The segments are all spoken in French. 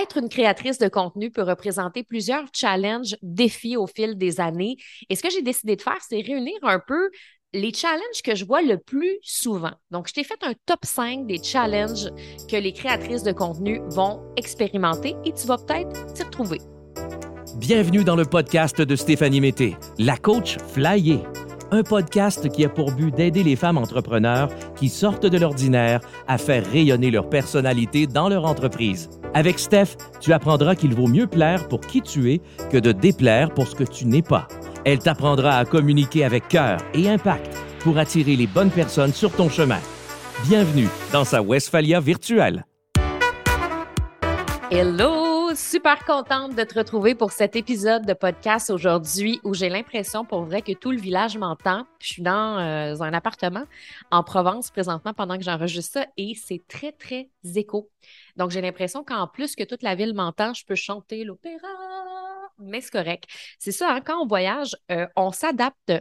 Être une créatrice de contenu peut représenter plusieurs challenges, défis au fil des années. Et ce que j'ai décidé de faire, c'est réunir un peu les challenges que je vois le plus souvent. Donc, je t'ai fait un top 5 des challenges que les créatrices de contenu vont expérimenter et tu vas peut-être t'y retrouver. Bienvenue dans le podcast de Stéphanie Mété, la coach flyée un podcast qui a pour but d'aider les femmes entrepreneurs qui sortent de l'ordinaire à faire rayonner leur personnalité dans leur entreprise. Avec Steph, tu apprendras qu'il vaut mieux plaire pour qui tu es que de déplaire pour ce que tu n'es pas. Elle t'apprendra à communiquer avec cœur et impact pour attirer les bonnes personnes sur ton chemin. Bienvenue dans sa Westphalia virtuelle. Hello! Super contente de te retrouver pour cet épisode de podcast aujourd'hui où j'ai l'impression pour vrai que tout le village m'entend. Je suis dans euh, un appartement en Provence présentement pendant que j'enregistre ça et c'est très, très écho. Donc, j'ai l'impression qu'en plus que toute la ville m'entend, je peux chanter l'opéra. Mais c'est correct. C'est ça, hein, quand on voyage, euh, on s'adapte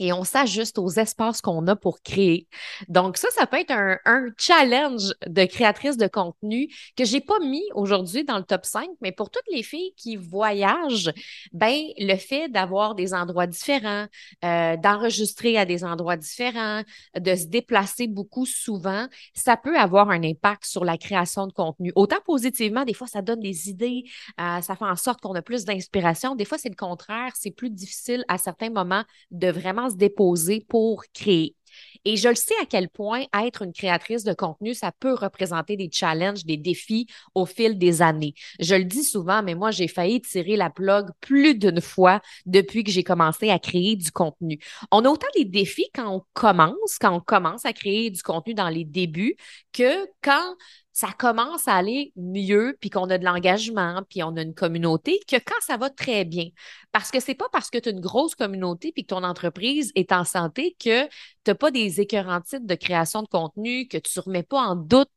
et on s'ajuste aux espaces qu'on a pour créer. Donc ça, ça peut être un, challenge de créatrice de contenu que j'ai pas mis aujourd'hui dans le top 5, mais pour toutes les filles qui voyagent, ben le fait d'avoir des endroits différents, euh, d'enregistrer à des endroits différents, de se déplacer beaucoup souvent, ça peut avoir un impact sur la création de contenu. Autant positivement, des fois ça donne des idées, euh, ça fait en sorte qu'on a plus d'inspiration. Des fois c'est le contraire, c'est plus difficile à certains moments de vraiment déposer pour créer. Et je le sais à quel point être une créatrice de contenu, ça peut représenter des challenges, des défis au fil des années. Je le dis souvent, mais moi, j'ai failli tirer la plug plus d'une fois depuis que j'ai commencé à créer du contenu. On a autant des défis quand on commence, quand on commence à créer du contenu dans les débuts, que quand ça commence à aller mieux, puis qu'on a de l'engagement, puis on a une communauté, que quand ça va très bien. Parce que c'est pas parce que tu as une grosse communauté puis que ton entreprise est en santé que tu n'as pas des écœurants titres de création de contenu, que tu ne remets pas en doute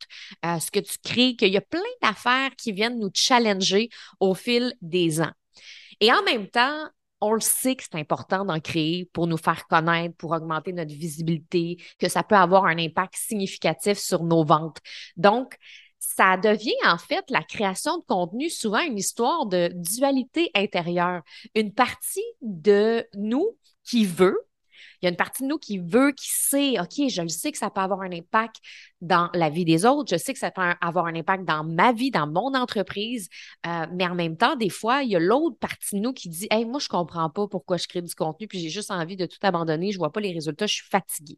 euh, ce que tu crées, qu'il y a plein d'affaires qui viennent nous challenger au fil des ans. Et en même temps, on le sait que c'est important d'en créer pour nous faire connaître, pour augmenter notre visibilité, que ça peut avoir un impact significatif sur nos ventes. Donc, ça devient en fait la création de contenu souvent une histoire de dualité intérieure. Une partie de nous qui veut, il y a une partie de nous qui veut, qui sait, OK, je le sais que ça peut avoir un impact dans la vie des autres. Je sais que ça peut avoir un impact dans ma vie, dans mon entreprise. Euh, mais en même temps, des fois, il y a l'autre partie de nous qui dit Hey, moi, je comprends pas pourquoi je crée du contenu, puis j'ai juste envie de tout abandonner. Je vois pas les résultats, je suis fatiguée.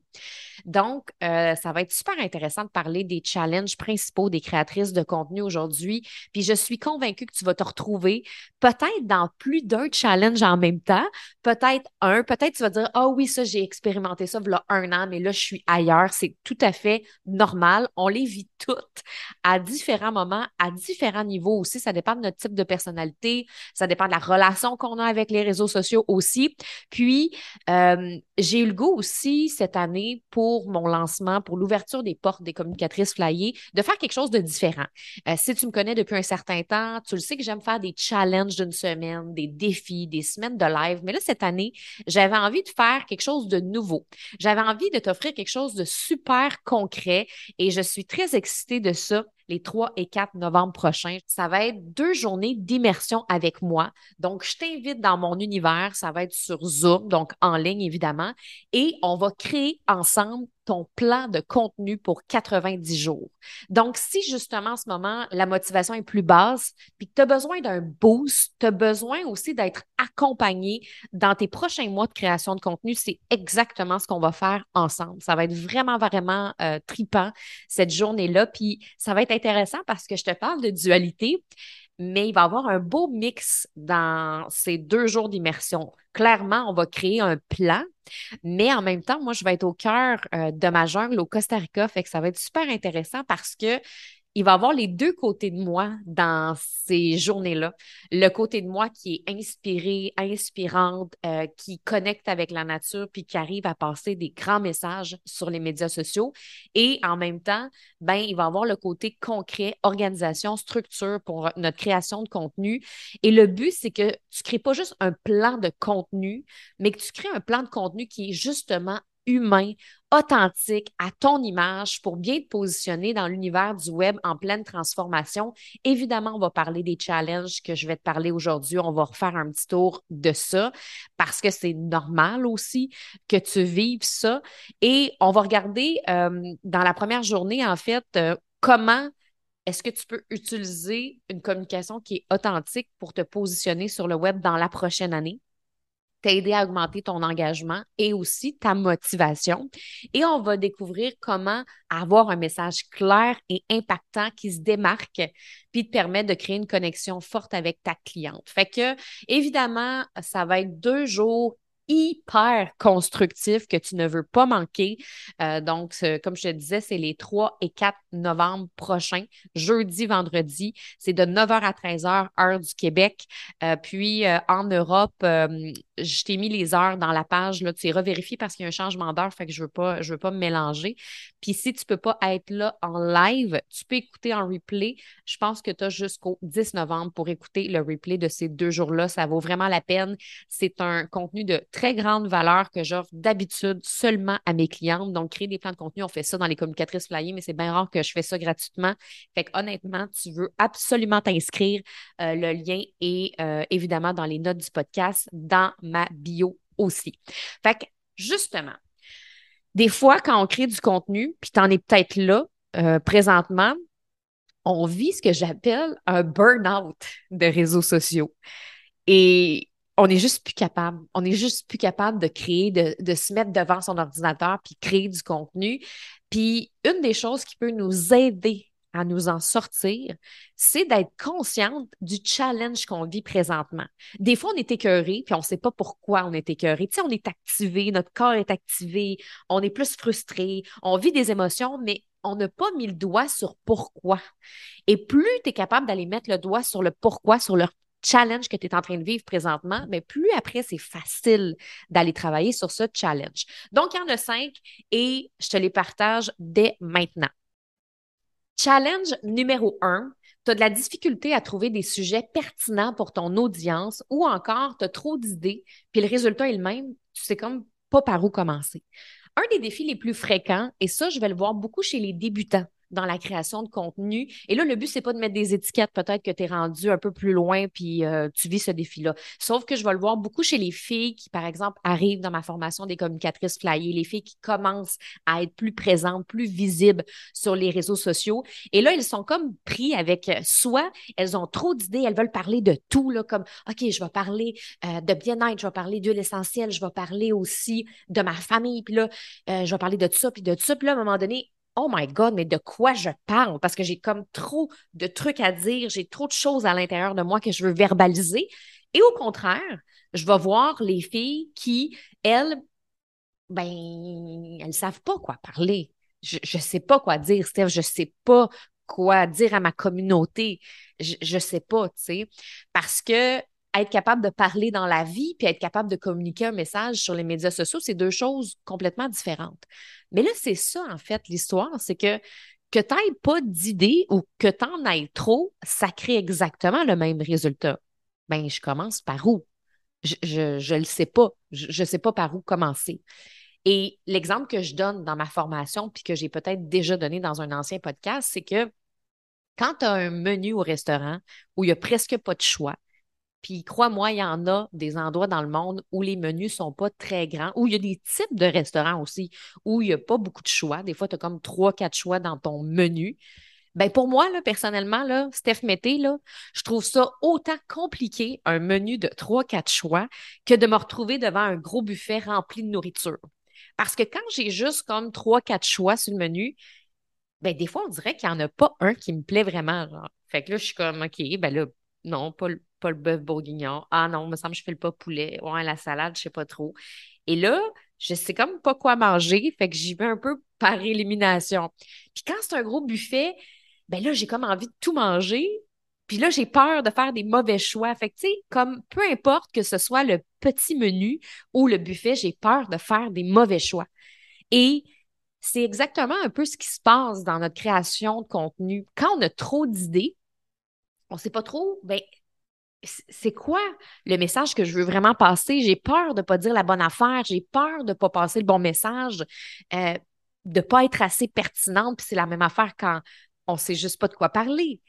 Donc, euh, ça va être super intéressant de parler des challenges principaux des créatrices de contenu aujourd'hui. Puis je suis convaincue que tu vas te retrouver peut-être dans plus d'un challenge en même temps. Peut-être un, peut-être tu vas dire Ah oui, ça, j'ai expérimenté ça a un an, mais là, je suis ailleurs. C'est tout à fait normal on les vit toutes à différents moments, à différents niveaux aussi. Ça dépend de notre type de personnalité, ça dépend de la relation qu'on a avec les réseaux sociaux aussi. Puis, euh, j'ai eu le goût aussi cette année pour mon lancement, pour l'ouverture des portes des communicatrices flyées, de faire quelque chose de différent. Euh, si tu me connais depuis un certain temps, tu le sais que j'aime faire des challenges d'une semaine, des défis, des semaines de live. Mais là, cette année, j'avais envie de faire quelque chose de nouveau. J'avais envie de t'offrir quelque chose de super concret et je suis très excitée de ça les 3 et 4 novembre prochains. Ça va être deux journées d'immersion avec moi. Donc, je t'invite dans mon univers. Ça va être sur Zoom, donc en ligne évidemment. Et on va créer ensemble ton plan de contenu pour 90 jours. Donc, si justement en ce moment, la motivation est plus basse, puis que tu as besoin d'un boost, tu as besoin aussi d'être accompagné dans tes prochains mois de création de contenu, c'est exactement ce qu'on va faire ensemble. Ça va être vraiment, vraiment euh, tripant cette journée-là. Puis, ça va être intéressant parce que je te parle de dualité, mais il va avoir un beau mix dans ces deux jours d'immersion. Clairement, on va créer un plan, mais en même temps, moi, je vais être au cœur euh, de ma jungle au Costa Rica, fait que ça va être super intéressant parce que il va avoir les deux côtés de moi dans ces journées-là. Le côté de moi qui est inspiré, inspirante, euh, qui connecte avec la nature, puis qui arrive à passer des grands messages sur les médias sociaux. Et en même temps, ben, il va avoir le côté concret, organisation, structure pour notre création de contenu. Et le but, c'est que tu ne crées pas juste un plan de contenu, mais que tu crées un plan de contenu qui est justement humain, authentique, à ton image pour bien te positionner dans l'univers du web en pleine transformation. Évidemment, on va parler des challenges que je vais te parler aujourd'hui. On va refaire un petit tour de ça parce que c'est normal aussi que tu vives ça. Et on va regarder euh, dans la première journée, en fait, euh, comment est-ce que tu peux utiliser une communication qui est authentique pour te positionner sur le web dans la prochaine année? T'aider à augmenter ton engagement et aussi ta motivation. Et on va découvrir comment avoir un message clair et impactant qui se démarque puis te permet de créer une connexion forte avec ta cliente. Fait que, évidemment, ça va être deux jours hyper constructif que tu ne veux pas manquer. Euh, donc, comme je te disais, c'est les 3 et 4 novembre prochains, jeudi, vendredi. C'est de 9h à 13h, heure du Québec. Euh, puis, euh, en Europe, je t'ai mis les heures dans la page. Là, tu es revérifié parce qu'il y a un changement d'heure, fait que je veux, pas, je veux pas me mélanger. Puis, si tu peux pas être là en live, tu peux écouter en replay. Je pense que tu as jusqu'au 10 novembre pour écouter le replay de ces deux jours-là. Ça vaut vraiment la peine. C'est un contenu de très grande valeur que j'offre d'habitude seulement à mes clientes. Donc, créer des plans de contenu, on fait ça dans les communicatrices flyées, mais c'est bien rare que je fais ça gratuitement. Fait que honnêtement, tu veux absolument t'inscrire. Euh, le lien est euh, évidemment dans les notes du podcast, dans ma bio aussi. Fait que justement, des fois, quand on crée du contenu, puis tu en es peut-être là euh, présentement, on vit ce que j'appelle un burn-out de réseaux sociaux. Et on est juste plus capable. On est juste plus capable de créer, de, de, se mettre devant son ordinateur puis créer du contenu. Puis une des choses qui peut nous aider à nous en sortir, c'est d'être consciente du challenge qu'on vit présentement. Des fois, on est écœuré, puis on ne sait pas pourquoi on est écœuré. Tu sais, on est activé, notre corps est activé, on est plus frustré, on vit des émotions, mais on n'a pas mis le doigt sur pourquoi. Et plus tu es capable d'aller mettre le doigt sur le pourquoi, sur le challenge que tu es en train de vivre présentement, mais plus après, c'est facile d'aller travailler sur ce challenge. Donc, il y en a cinq et je te les partage dès maintenant. Challenge numéro un, tu as de la difficulté à trouver des sujets pertinents pour ton audience ou encore tu as trop d'idées, puis le résultat est le même, tu sais comme pas par où commencer. Un des défis les plus fréquents, et ça, je vais le voir beaucoup chez les débutants, dans la création de contenu. Et là, le but, c'est pas de mettre des étiquettes. Peut-être que tu es rendu un peu plus loin puis euh, tu vis ce défi-là. Sauf que je vais le voir beaucoup chez les filles qui, par exemple, arrivent dans ma formation des communicatrices flyées, les filles qui commencent à être plus présentes, plus visibles sur les réseaux sociaux. Et là, elles sont comme pris avec euh, soit elles ont trop d'idées, elles veulent parler de tout, là, comme OK, je vais parler euh, de bien-être, je vais parler d'huile essentielle, je vais parler aussi de ma famille, puis là, je vais parler de tout ça, puis de tout ça. Puis là, à un moment donné, oh my God, mais de quoi je parle? Parce que j'ai comme trop de trucs à dire, j'ai trop de choses à l'intérieur de moi que je veux verbaliser. Et au contraire, je vais voir les filles qui, elles, ben, elles ne savent pas quoi parler. Je ne sais pas quoi dire, Steph, je ne sais pas quoi dire à ma communauté. Je ne sais pas, tu sais. Parce que être capable de parler dans la vie puis être capable de communiquer un message sur les médias sociaux, c'est deux choses complètement différentes. Mais là, c'est ça, en fait, l'histoire, c'est que que tu n'aies pas d'idée ou que tu en aies trop, ça crée exactement le même résultat. Ben, je commence par où? Je ne le sais pas. Je ne sais pas par où commencer. Et l'exemple que je donne dans ma formation, puis que j'ai peut-être déjà donné dans un ancien podcast, c'est que quand tu as un menu au restaurant où il n'y a presque pas de choix, puis crois-moi, il y en a des endroits dans le monde où les menus ne sont pas très grands, où il y a des types de restaurants aussi, où il n'y a pas beaucoup de choix. Des fois, tu as comme trois, quatre choix dans ton menu. Ben pour moi, personnellement, Steph Mété, là, je trouve ça autant compliqué, un menu de trois, quatre choix, que de me retrouver devant un gros buffet rempli de nourriture. Parce que quand j'ai juste comme trois, quatre choix sur le menu, ben des fois, on dirait qu'il n'y en a pas un qui me plaît vraiment. Fait que là, je suis comme, OK, ben là, non, pas le, bœuf bourguignon. Ah non, il me semble que je fais le pas poulet. Ouais, la salade, je sais pas trop. Et là, je sais comme pas quoi manger, fait que j'y vais un peu par élimination. Puis quand c'est un gros buffet, ben là, j'ai comme envie de tout manger. Puis là, j'ai peur de faire des mauvais choix. Fait que, tu sais, comme peu importe que ce soit le petit menu ou le buffet, j'ai peur de faire des mauvais choix. Et c'est exactement un peu ce qui se passe dans notre création de contenu. Quand on a trop d'idées, on ne sait pas trop, ben, c'est quoi le message que je veux vraiment passer? J'ai peur de ne pas dire la bonne affaire, j'ai peur de ne pas passer le bon message, euh, de ne pas être assez pertinente, puis c'est la même affaire quand on ne sait juste pas de quoi parler.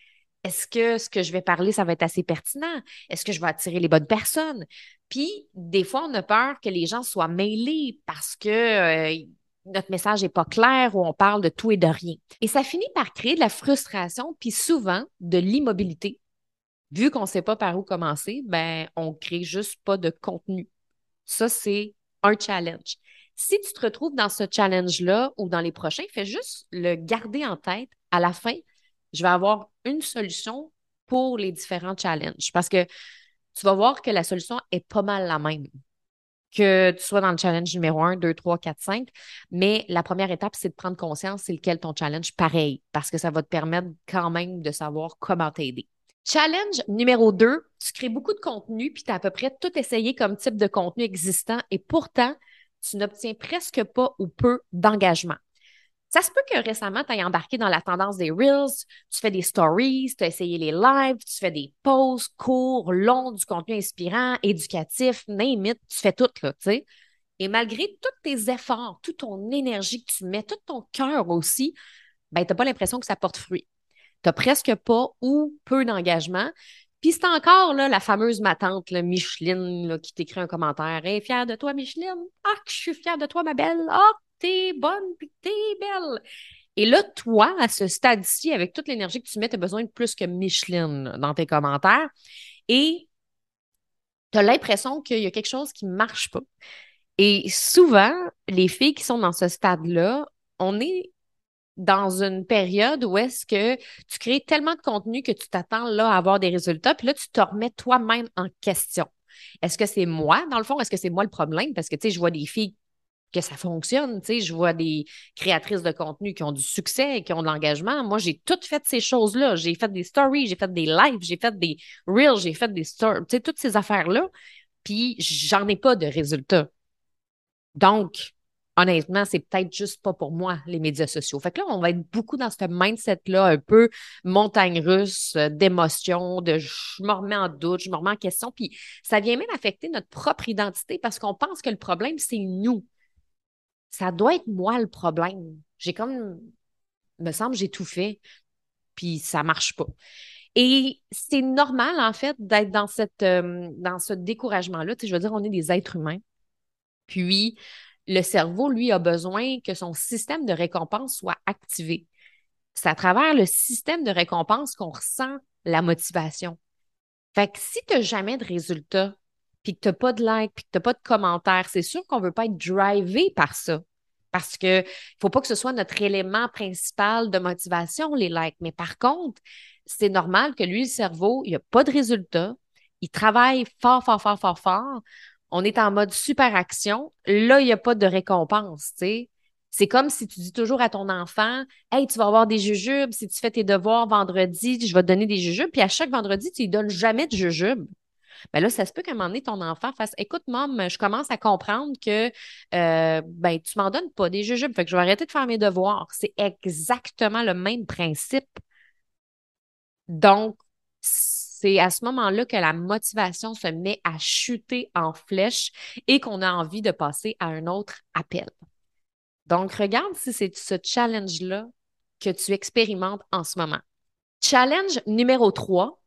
Est-ce que ce que je vais parler, ça va être assez pertinent? Est-ce que je vais attirer les bonnes personnes? Puis, des fois, on a peur que les gens soient mêlés parce que euh, notre message n'est pas clair ou on parle de tout et de rien. Et ça finit par créer de la frustration, puis souvent de l'immobilité vu qu'on ne sait pas par où commencer, ben, on ne crée juste pas de contenu. Ça, c'est un challenge. Si tu te retrouves dans ce challenge-là ou dans les prochains, fais juste le garder en tête. À la fin, je vais avoir une solution pour les différents challenges parce que tu vas voir que la solution est pas mal la même. Que tu sois dans le challenge numéro 1, 2, 3, 4, 5. Mais la première étape, c'est de prendre conscience c'est lequel ton challenge pareil parce que ça va te permettre quand même de savoir comment t'aider. Challenge numéro 2, tu crées beaucoup de contenu, puis tu as à peu près tout essayé comme type de contenu existant et pourtant, tu n'obtiens presque pas ou peu d'engagement. Ça se peut que récemment, tu aies embarqué dans la tendance des Reels, tu fais des stories, tu as essayé les lives, tu fais des posts courts, longs, du contenu inspirant, éducatif, name tu fais tout, là, tu sais. Et malgré tous tes efforts, toute ton énergie que tu mets, tout ton cœur aussi, ben, tu n'as pas l'impression que ça porte fruit tu presque pas ou peu d'engagement. Puis c'est encore là, la fameuse matante là, Micheline qui t'écrit un commentaire. Hey, fière de toi, Micheline. Ah, je suis fière de toi, ma belle. Ah, t'es bonne, puis t'es belle. Et là, toi, à ce stade-ci, avec toute l'énergie que tu mets, tu as besoin de plus que Micheline dans tes commentaires. Et tu as l'impression qu'il y a quelque chose qui ne marche pas. Et souvent, les filles qui sont dans ce stade-là, on est dans une période où est-ce que tu crées tellement de contenu que tu t'attends là à avoir des résultats, puis là, tu te remets toi-même en question. Est-ce que c'est moi, dans le fond? Est-ce que c'est moi le problème? Parce que, tu sais, je vois des filles que ça fonctionne, tu sais, je vois des créatrices de contenu qui ont du succès, qui ont de l'engagement. Moi, j'ai toutes fait ces choses-là. J'ai fait des stories, j'ai fait des lives, j'ai fait des reels, j'ai fait des stories, tu sais, toutes ces affaires-là. Puis, j'en ai pas de résultats. Donc, honnêtement, c'est peut-être juste pas pour moi, les médias sociaux. Fait que là, on va être beaucoup dans ce mindset-là, un peu montagne russe euh, d'émotions, de je me remets en doute, je me remets en question. Puis ça vient même affecter notre propre identité parce qu'on pense que le problème, c'est nous. Ça doit être moi le problème. J'ai comme, me semble, j'ai tout fait, puis ça marche pas. Et c'est normal, en fait, d'être dans, euh, dans ce découragement-là. je veux dire, on est des êtres humains. Puis, le cerveau, lui, a besoin que son système de récompense soit activé. C'est à travers le système de récompense qu'on ressent la motivation. Fait que si tu n'as jamais de résultats, puis que tu n'as pas de likes, puis que tu n'as pas de commentaires, c'est sûr qu'on ne veut pas être drivé par ça. Parce que faut pas que ce soit notre élément principal de motivation, les likes. Mais par contre, c'est normal que lui, le cerveau, il n'y a pas de résultats. Il travaille fort, fort, fort, fort, fort on est en mode super action. Là, il n'y a pas de récompense. C'est comme si tu dis toujours à ton enfant Hey, tu vas avoir des jujubes. Si tu fais tes devoirs vendredi, je vais te donner des jujubes. Puis à chaque vendredi, tu ne donnes jamais de jujubes. Ben là, ça se peut qu'à un moment donné, ton enfant fasse Écoute, maman, je commence à comprendre que euh, ben, tu m'en donnes pas des jujubes. Fait que je vais arrêter de faire mes devoirs. C'est exactement le même principe. Donc, c'est à ce moment-là que la motivation se met à chuter en flèche et qu'on a envie de passer à un autre appel. Donc, regarde si c'est ce challenge-là que tu expérimentes en ce moment. Challenge numéro 3,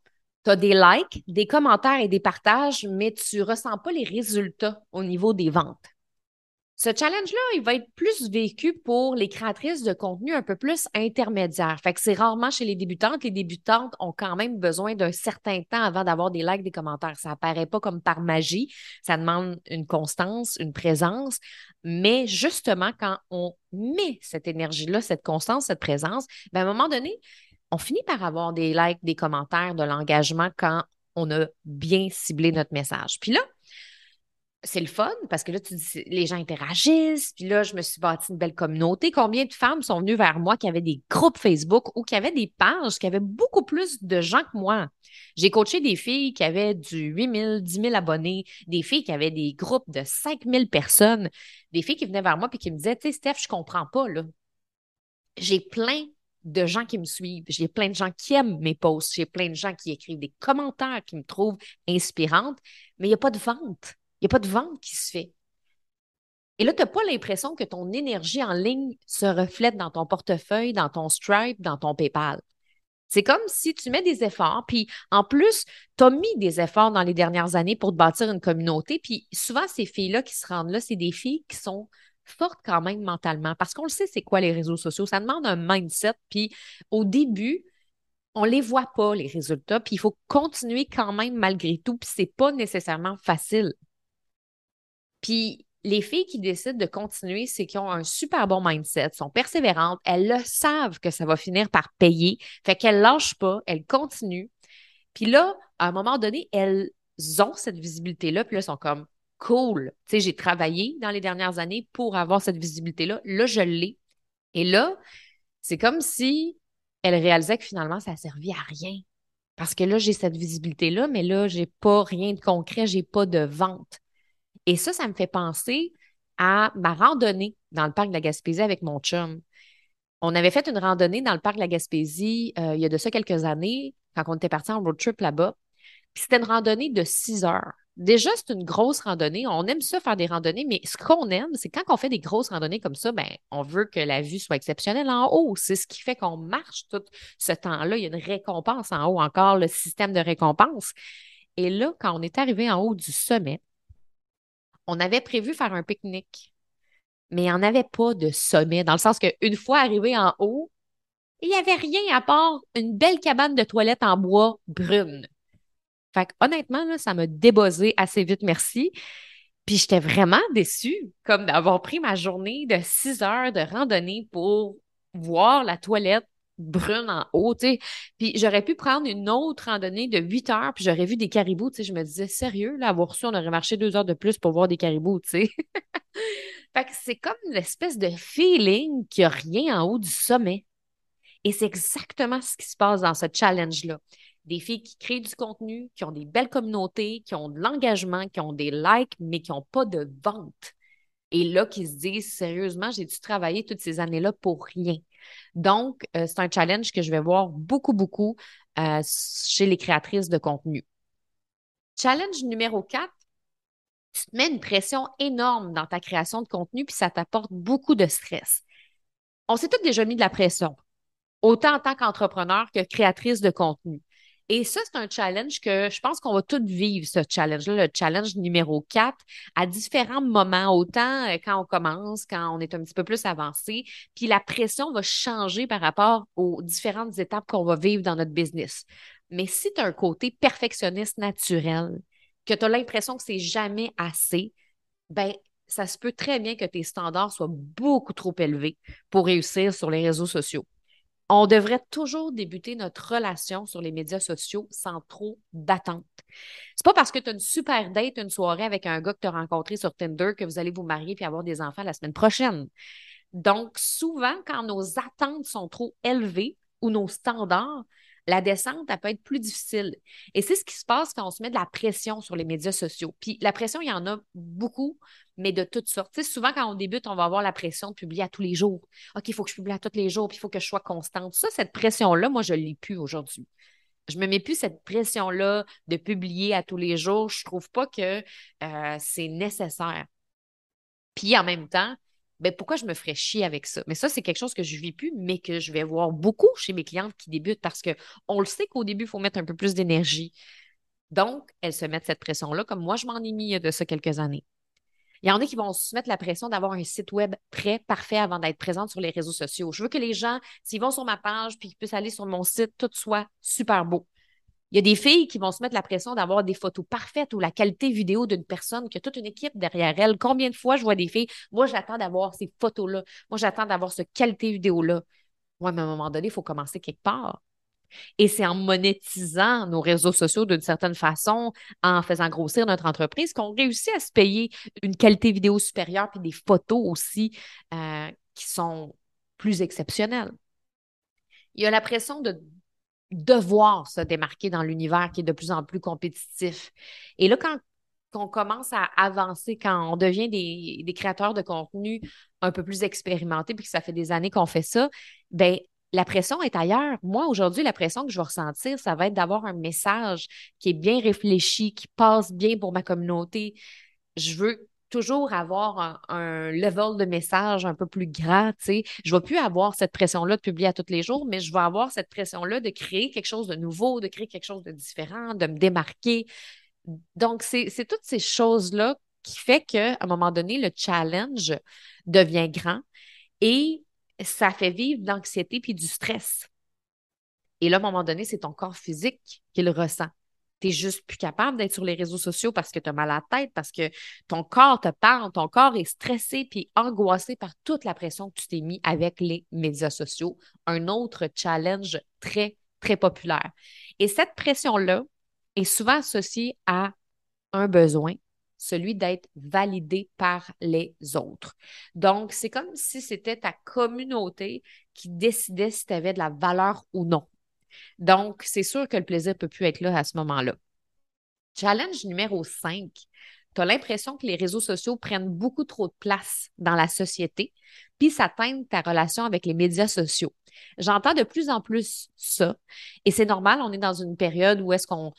tu as des likes, des commentaires et des partages, mais tu ne ressens pas les résultats au niveau des ventes. Ce challenge-là, il va être plus vécu pour les créatrices de contenu un peu plus intermédiaires. Fait c'est rarement chez les débutantes. Les débutantes ont quand même besoin d'un certain temps avant d'avoir des likes, des commentaires. Ça apparaît pas comme par magie. Ça demande une constance, une présence. Mais justement, quand on met cette énergie-là, cette constance, cette présence, ben à un moment donné, on finit par avoir des likes, des commentaires, de l'engagement quand on a bien ciblé notre message. Puis là, c'est le fun parce que là, tu dis, les gens interagissent. Puis là, je me suis bâti une belle communauté. Combien de femmes sont venues vers moi qui avaient des groupes Facebook ou qui avaient des pages qui avaient beaucoup plus de gens que moi? J'ai coaché des filles qui avaient du 8 000, 10 000 abonnés, des filles qui avaient des groupes de 5 000 personnes, des filles qui venaient vers moi et qui me disaient, tu sais, Steph, je comprends pas, là. J'ai plein de gens qui me suivent. J'ai plein de gens qui aiment mes posts. J'ai plein de gens qui écrivent des commentaires qui me trouvent inspirante, mais il n'y a pas de vente. Il n'y a pas de vente qui se fait. Et là, tu n'as pas l'impression que ton énergie en ligne se reflète dans ton portefeuille, dans ton Stripe, dans ton PayPal. C'est comme si tu mets des efforts, puis en plus, tu as mis des efforts dans les dernières années pour te bâtir une communauté, puis souvent, ces filles-là qui se rendent là, c'est des filles qui sont fortes quand même mentalement, parce qu'on le sait, c'est quoi les réseaux sociaux? Ça demande un mindset, puis au début, on ne les voit pas, les résultats, puis il faut continuer quand même malgré tout, puis c'est pas nécessairement facile. Puis les filles qui décident de continuer, c'est qu'ils ont un super bon mindset, sont persévérantes, elles le savent que ça va finir par payer, fait qu'elles lâchent pas, elles continuent. Puis là, à un moment donné, elles ont cette visibilité-là, puis là, elles sont comme cool. Tu sais, j'ai travaillé dans les dernières années pour avoir cette visibilité-là. Là, je l'ai. Et là, c'est comme si elles réalisaient que finalement, ça a servi à rien. Parce que là, j'ai cette visibilité-là, mais là, j'ai pas rien de concret, j'ai pas de vente. Et ça, ça me fait penser à ma randonnée dans le parc de la Gaspésie avec mon chum. On avait fait une randonnée dans le parc de la Gaspésie euh, il y a de ça quelques années, quand on était parti en road trip là-bas. Puis c'était une randonnée de six heures. Déjà, c'est une grosse randonnée. On aime ça faire des randonnées, mais ce qu'on aime, c'est quand on fait des grosses randonnées comme ça, ben, on veut que la vue soit exceptionnelle en haut. C'est ce qui fait qu'on marche tout ce temps-là. Il y a une récompense en haut, encore le système de récompense. Et là, quand on est arrivé en haut du sommet, on avait prévu faire un pique-nique, mais il n'y en avait pas de sommet, dans le sens qu'une fois arrivé en haut, il n'y avait rien à part une belle cabane de toilette en bois brune. Fait que, honnêtement, là, ça m'a débossé assez vite, merci. Puis j'étais vraiment déçue, comme d'avoir pris ma journée de six heures de randonnée pour voir la toilette brune en haut, tu sais. Puis j'aurais pu prendre une autre randonnée de 8 heures, puis j'aurais vu des caribous, tu sais. Je me disais, sérieux, là, avoir su, on aurait marché deux heures de plus pour voir des caribous, tu sais. fait que c'est comme une espèce de feeling qu'il n'y a rien en haut du sommet. Et c'est exactement ce qui se passe dans ce challenge-là. Des filles qui créent du contenu, qui ont des belles communautés, qui ont de l'engagement, qui ont des likes, mais qui n'ont pas de vente. Et là, qui se disent, sérieusement, j'ai dû travailler toutes ces années-là pour rien. Donc, euh, c'est un challenge que je vais voir beaucoup, beaucoup euh, chez les créatrices de contenu. Challenge numéro 4, tu te mets une pression énorme dans ta création de contenu, puis ça t'apporte beaucoup de stress. On s'est tous déjà mis de la pression, autant en tant qu'entrepreneur que créatrice de contenu. Et ça, c'est un challenge que je pense qu'on va tous vivre, ce challenge-là, le challenge numéro 4, à différents moments, autant euh, quand on commence, quand on est un petit peu plus avancé. Puis la pression va changer par rapport aux différentes étapes qu'on va vivre dans notre business. Mais si tu as un côté perfectionniste naturel, que tu as l'impression que c'est jamais assez, ben ça se peut très bien que tes standards soient beaucoup trop élevés pour réussir sur les réseaux sociaux on devrait toujours débuter notre relation sur les médias sociaux sans trop d'attente. C'est pas parce que tu as une super date, une soirée avec un gars que tu as rencontré sur Tinder que vous allez vous marier puis avoir des enfants la semaine prochaine. Donc, souvent, quand nos attentes sont trop élevées ou nos standards, la descente, elle peut être plus difficile. Et c'est ce qui se passe quand on se met de la pression sur les médias sociaux. Puis la pression, il y en a beaucoup, mais de toutes sortes. souvent, quand on débute, on va avoir la pression de publier à tous les jours. OK, il faut que je publie à tous les jours, puis il faut que je sois constante. Ça, cette pression-là, moi, je ne l'ai plus aujourd'hui. Je ne me mets plus cette pression-là de publier à tous les jours. Je ne trouve pas que euh, c'est nécessaire. Puis en même temps, ben pourquoi je me ferais chier avec ça? Mais ça, c'est quelque chose que je ne vis plus, mais que je vais voir beaucoup chez mes clientes qui débutent parce qu'on le sait qu'au début, il faut mettre un peu plus d'énergie. Donc, elles se mettent cette pression-là, comme moi, je m'en ai mis de ça quelques années. Il y en a qui vont se mettre la pression d'avoir un site web prêt, parfait avant d'être présente sur les réseaux sociaux. Je veux que les gens, s'ils vont sur ma page puis qu'ils puissent aller sur mon site, tout soit super beau. Il y a des filles qui vont se mettre la pression d'avoir des photos parfaites ou la qualité vidéo d'une personne qui a toute une équipe derrière elle. Combien de fois je vois des filles, moi j'attends d'avoir ces photos-là, moi j'attends d'avoir cette qualité vidéo-là. Oui, mais à un moment donné, il faut commencer quelque part. Et c'est en monétisant nos réseaux sociaux d'une certaine façon, en faisant grossir notre entreprise, qu'on réussit à se payer une qualité vidéo supérieure puis des photos aussi euh, qui sont plus exceptionnelles. Il y a la pression de devoir se démarquer dans l'univers qui est de plus en plus compétitif. Et là, quand on commence à avancer, quand on devient des, créateurs de contenu un peu plus expérimentés, puis que ça fait des années qu'on fait ça, ben la pression est ailleurs. Moi, aujourd'hui, la pression que je vais ressentir, ça va être d'avoir un message qui est bien réfléchi, qui passe bien pour ma communauté. Je veux toujours avoir un, level de message un peu plus grand. Je ne vais plus avoir cette pression-là de publier à tous les jours, mais je vais avoir cette pression-là de créer quelque chose de nouveau, de créer quelque chose de différent, de me démarquer. Donc, c'est toutes ces choses-là qui fait qu'à un moment donné, le challenge devient grand et ça fait vivre l'anxiété puis du stress. Et là, à un moment donné, c'est ton corps physique qui le ressent. Tu n'es juste plus capable d'être sur les réseaux sociaux parce que tu as mal à la tête, parce que ton corps te parle, ton corps est stressé puis angoissé par toute la pression que tu t'es mis avec les médias sociaux. Un autre challenge très, très populaire. Et cette pression-là est souvent associée à un besoin, celui d'être validé par les autres. Donc, c'est comme si c'était ta communauté qui décidait si tu avais de la valeur ou non. Donc, c'est sûr que le plaisir ne peut plus être là à ce moment-là. Challenge numéro 5. Tu as l'impression que les réseaux sociaux prennent beaucoup trop de place dans la société, puis ça teinte ta relation avec les médias sociaux. J'entends de plus en plus ça, et c'est normal, on est dans une période où est-ce qu'on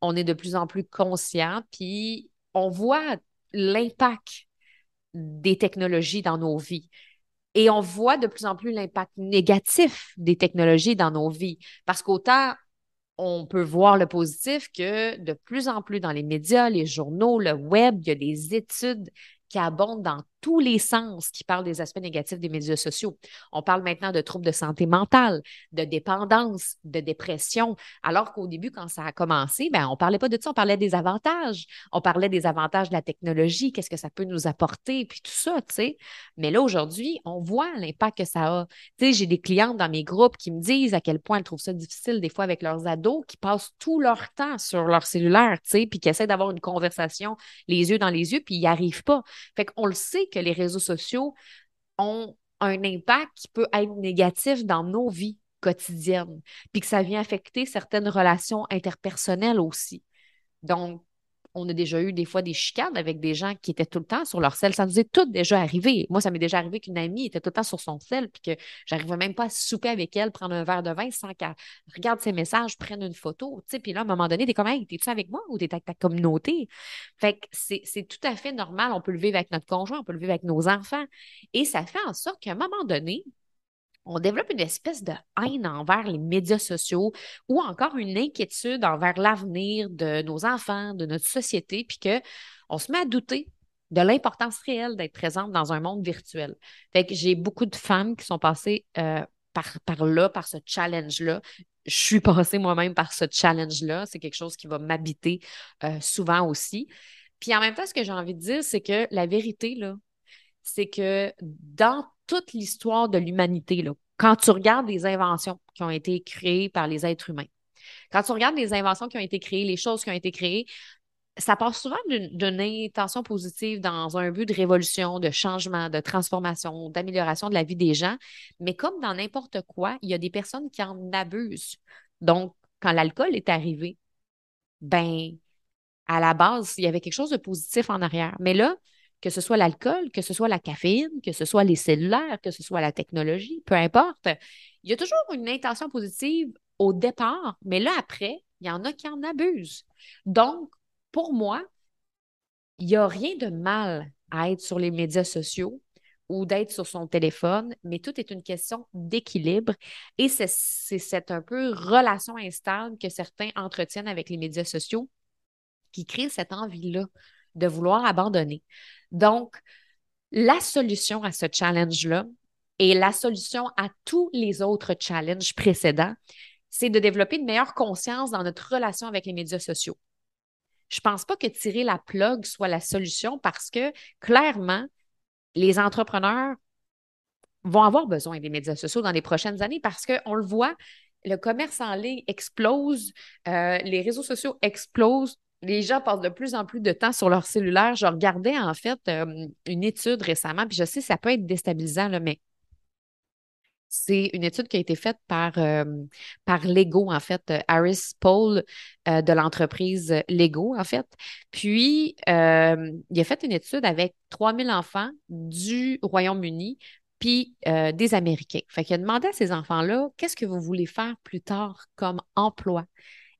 on est de plus en plus conscient, puis on voit l'impact des technologies dans nos vies. Et on voit de plus en plus l'impact négatif des technologies dans nos vies. Parce qu'autant on peut voir le positif que de plus en plus dans les médias, les journaux, le web, il y a des études qui abondent dans tous les sens qui parlent des aspects négatifs des médias sociaux. On parle maintenant de troubles de santé mentale, de dépendance, de dépression, alors qu'au début, quand ça a commencé, ben, on ne parlait pas de ça, on parlait des avantages. On parlait des avantages de la technologie, qu'est-ce que ça peut nous apporter, puis tout ça, tu sais. Mais là, aujourd'hui, on voit l'impact que ça a. Tu sais, j'ai des clientes dans mes groupes qui me disent à quel point elles trouvent ça difficile des fois avec leurs ados qui passent tout leur temps sur leur cellulaire, tu sais, puis qui essaient d'avoir une conversation les yeux dans les yeux, puis ils n'y arrivent pas. Fait qu'on le sait que les réseaux sociaux ont un impact qui peut être négatif dans nos vies quotidiennes, puis que ça vient affecter certaines relations interpersonnelles aussi. Donc, on a déjà eu des fois des chicanes avec des gens qui étaient tout le temps sur leur sel. Ça nous est tout déjà arrivé. Moi, ça m'est déjà arrivé qu'une amie était tout le temps sur son sel, puis que j'arrivais même pas à souper avec elle, prendre un verre de vin sans qu'elle regarde ses messages, prenne une photo. Puis là, à un moment donné, t'es comme, hey, t'es-tu avec moi ou t'es avec ta communauté? Fait que c'est tout à fait normal. On peut le vivre avec notre conjoint, on peut le vivre avec nos enfants. Et ça fait en sorte qu'à un moment donné, on développe une espèce de haine envers les médias sociaux ou encore une inquiétude envers l'avenir de nos enfants, de notre société, puis qu'on se met à douter de l'importance réelle d'être présente dans un monde virtuel. Fait que j'ai beaucoup de femmes qui sont passées euh, par, par là, par ce challenge-là. Je suis passée moi-même par ce challenge-là. C'est quelque chose qui va m'habiter euh, souvent aussi. Puis en même temps, ce que j'ai envie de dire, c'est que la vérité, là, c'est que dans toute l'histoire de l'humanité, quand tu regardes les inventions qui ont été créées par les êtres humains, quand tu regardes les inventions qui ont été créées, les choses qui ont été créées, ça passe souvent d'une intention positive dans un but de révolution, de changement, de transformation, d'amélioration de la vie des gens. Mais comme dans n'importe quoi, il y a des personnes qui en abusent. Donc, quand l'alcool est arrivé, ben, à la base, il y avait quelque chose de positif en arrière. Mais là, que ce soit l'alcool, que ce soit la caféine, que ce soit les cellulaires, que ce soit la technologie, peu importe. Il y a toujours une intention positive au départ, mais là, après, il y en a qui en abusent. Donc, pour moi, il n'y a rien de mal à être sur les médias sociaux ou d'être sur son téléphone, mais tout est une question d'équilibre et c'est cette un peu relation instable que certains entretiennent avec les médias sociaux qui crée cette envie-là de vouloir abandonner. Donc, la solution à ce challenge-là et la solution à tous les autres challenges précédents, c'est de développer une meilleure conscience dans notre relation avec les médias sociaux. Je ne pense pas que tirer la plug soit la solution parce que clairement, les entrepreneurs vont avoir besoin des médias sociaux dans les prochaines années parce qu'on le voit, le commerce en ligne explose, euh, les réseaux sociaux explosent les gens passent de plus en plus de temps sur leur cellulaire. Je regardais en fait euh, une étude récemment, puis je sais ça peut être déstabilisant, mais c'est une étude qui a été faite par, euh, Lego, en fait, Harris Paul euh, de l'entreprise Lego, en fait. Puis, il a fait une étude avec 3000 enfants du Royaume-Uni puis euh, des Américains. Fait qu'il a demandé à ces enfants-là, qu'est-ce que vous voulez faire plus tard comme emploi?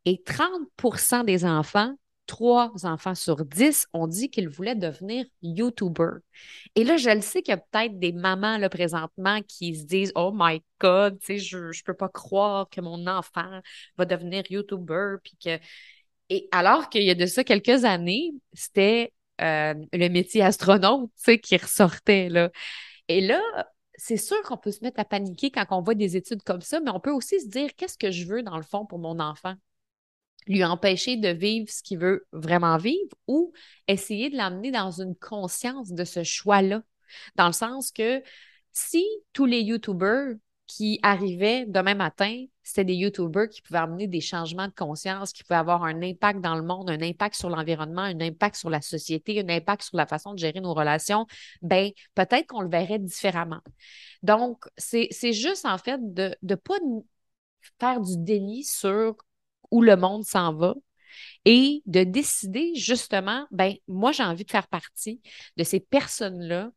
Et 30% des enfants, trois enfants sur dix, ont dit qu'ils voulaient devenir YouTuber. Et là, je le sais qu'il y a peut-être des mamans là, présentement qui se disent Oh my God, je ne peux pas croire que mon enfant va devenir YouTuber. Puis que... Et alors qu'il y a de ça quelques années, c'était euh, le métier astronaute qui ressortait. Là. Et là, c'est sûr qu'on peut se mettre à paniquer quand on voit des études comme ça, mais on peut aussi se dire qu'est-ce que je veux dans le fond pour mon enfant? Lui empêcher de vivre ce qu'il veut vraiment vivre ou essayer de l'amener dans une conscience de ce choix-là? Dans le sens que si tous les YouTubers qui arrivaient demain matin, c'était des YouTubers qui pouvaient amener des changements de conscience, qui pouvaient avoir un impact dans le monde, un impact sur l'environnement, un impact sur la société, un impact sur la façon de gérer nos relations, ben peut-être qu'on le verrait différemment. Donc, c'est juste en fait de ne pas faire du déni sur où le monde s'en va, et de décider justement, ben moi j'ai envie de faire partie de ces personnes-là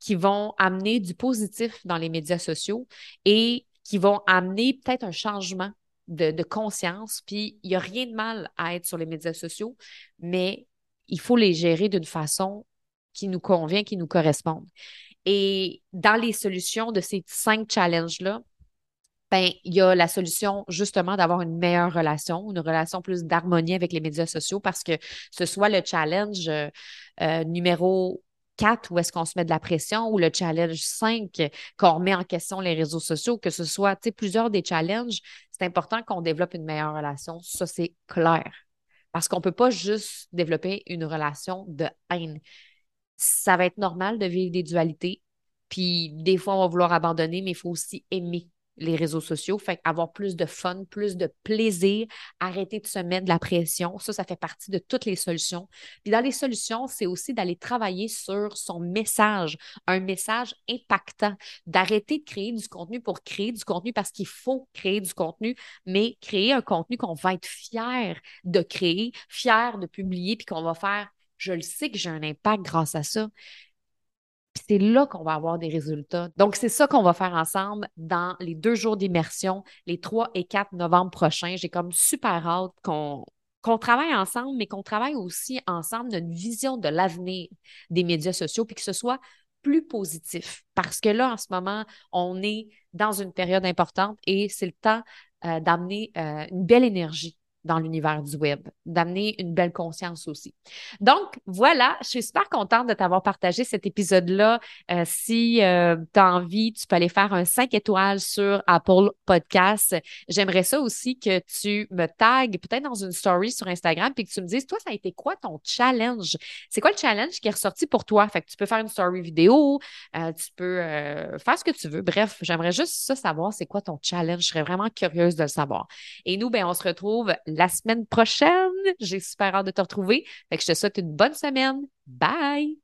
qui vont amener du positif dans les médias sociaux et qui vont amener peut-être un changement de, conscience. Puis il n'y a rien de mal à être sur les médias sociaux, mais il faut les gérer d'une façon qui nous convient, qui nous corresponde. Et dans les solutions de ces cinq challenges-là, ben, il y a la solution justement d'avoir une meilleure relation, une relation plus d'harmonie avec les médias sociaux parce que ce soit le challenge euh, euh, numéro 4 où est-ce qu'on se met de la pression ou le challenge 5 qu'on remet en question les réseaux sociaux, que ce soit plusieurs des challenges, c'est important qu'on développe une meilleure relation. Ça, c'est clair. Parce qu'on ne peut pas juste développer une relation de haine. Ça va être normal de vivre des dualités. Puis des fois, on va vouloir abandonner, mais il faut aussi aimer les réseaux sociaux. Fait avoir plus de fun, plus de plaisir, arrêter de se mettre de la pression. Ça, ça fait partie de toutes les solutions. Puis dans les solutions, c'est aussi d'aller travailler sur son message, un message impactant, d'arrêter de créer du contenu pour créer du contenu parce qu'il faut créer du contenu, mais créer un contenu qu'on va être fier de créer, fier de publier, puis qu'on va faire je le sais que j'ai un impact grâce à ça c'est là qu'on va avoir des résultats. Donc, c'est ça qu'on va faire ensemble dans les deux jours d'immersion, les 3 et 4 novembre prochains. J'ai comme super hâte qu'on travaille ensemble, mais qu'on travaille aussi ensemble notre vision de l'avenir des médias sociaux, puis que ce soit plus positif. Parce que là, en ce moment, on est dans une période importante et c'est le temps euh, d'amener euh, une belle énergie dans l'univers du web, d'amener une belle conscience aussi. Donc, voilà, je suis super contente de t'avoir partagé cet épisode-là. Euh, si euh, tu as envie, tu peux aller faire un 5 étoiles sur Apple Podcast. J'aimerais ça aussi que tu me tagues peut-être dans une story sur Instagram puis que tu me dises, toi, ça a été quoi ton challenge? C'est quoi le challenge qui est ressorti pour toi? Fait que tu peux faire une story vidéo, euh, tu peux faire ce que tu veux. Bref, j'aimerais juste ça savoir, c'est quoi ton challenge? Je serais vraiment curieuse de le savoir. Et nous, ben, on se retrouve la semaine prochaine. J'ai super hâte de te retrouver. Fait que je te souhaite une bonne semaine. Bye!